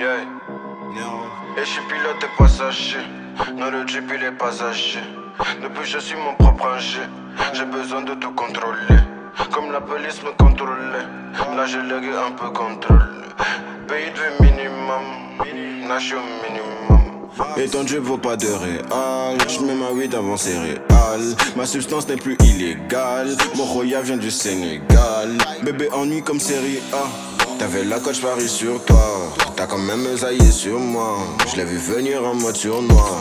Et je suis pilote et passager. Non, le jeep il est passager. Depuis je suis mon propre ingé. J'ai besoin de tout contrôler. Comme la police me contrôlait. Là j'ai légué un peu contrôle. Pays de minimum. Là au minimum. Et ton Dieu vaut pas de réal. Je mets ma weed avant céréales. Ma substance n'est plus illégale. Mon roya vient du Sénégal. Bébé ennui comme série A. T'avais la coach Paris sur toi. T'as quand même zaillé sur moi. Je l'ai vu venir en mode noir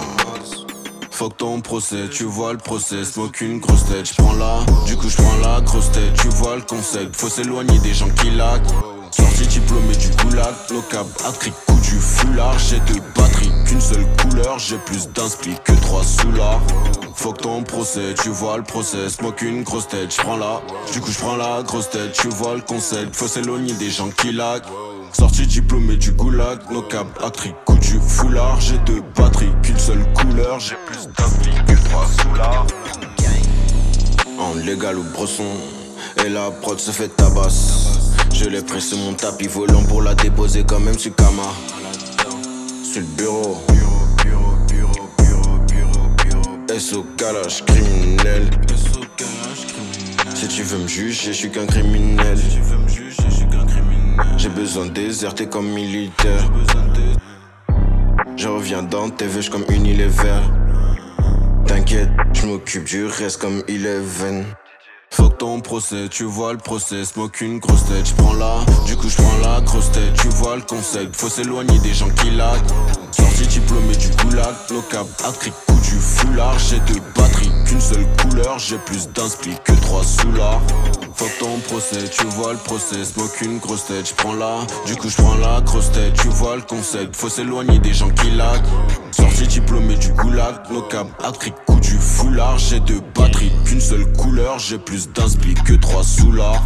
Fuck ton procès, tu vois le procès, smoke une grosse tête, j'prends la, du coup j'prends la grosse tête, tu vois le concept, faut s'éloigner des gens qui laquent. Sorti diplômé du goulag, no cap, actric, coup du foulard, j'ai deux batteries, qu'une seule couleur, j'ai plus d'inspli que trois soulards. Fuck ton procès, tu vois le procès, smoke une grosse tête, j'prends la, du coup j'prends la grosse tête, tu vois le concept, faut s'éloigner des gens qui laquent. Sorti diplômé du goulag, no cap, actric, coup du foulard, j'ai deux batteries, qu'une seule couleur, j'ai plus d'inspli que trois soulards. En légal ou brosson, et la prod se fait tabasse. Je l'ai pressé mon tapis volant pour la déposer quand même sur Kama. Sur le bureau. SO calage criminel. Si tu veux me juger, je suis qu'un criminel. J'ai besoin de déserter comme militaire. Je reviens dans tes veuches comme Unilever. T'inquiète, je m'occupe du reste comme Eleven. Fuck ton procès, tu vois le procès, smoke une grosse tête, j'prends la, du coup j'prends la grosse tête, tu vois le concept, faut s'éloigner des gens qui laguent. Sorti diplômé no cap, actric, coup du foulard, j'ai deux batteries, qu'une seule couleur, j'ai plus d'inspli que trois soulards. Fuck ton procès, tu vois le procès, smoke une grosse tête, j'prends la, du coup j'prends la grosse tête, tu vois le concept, faut s'éloigner des gens qui laguent. Sorti diplômé du goulag, no cap, actric, coup du foulard, j'ai deux batteries, qu'une seule couleur, j'ai plus d'inspli que trois soulards.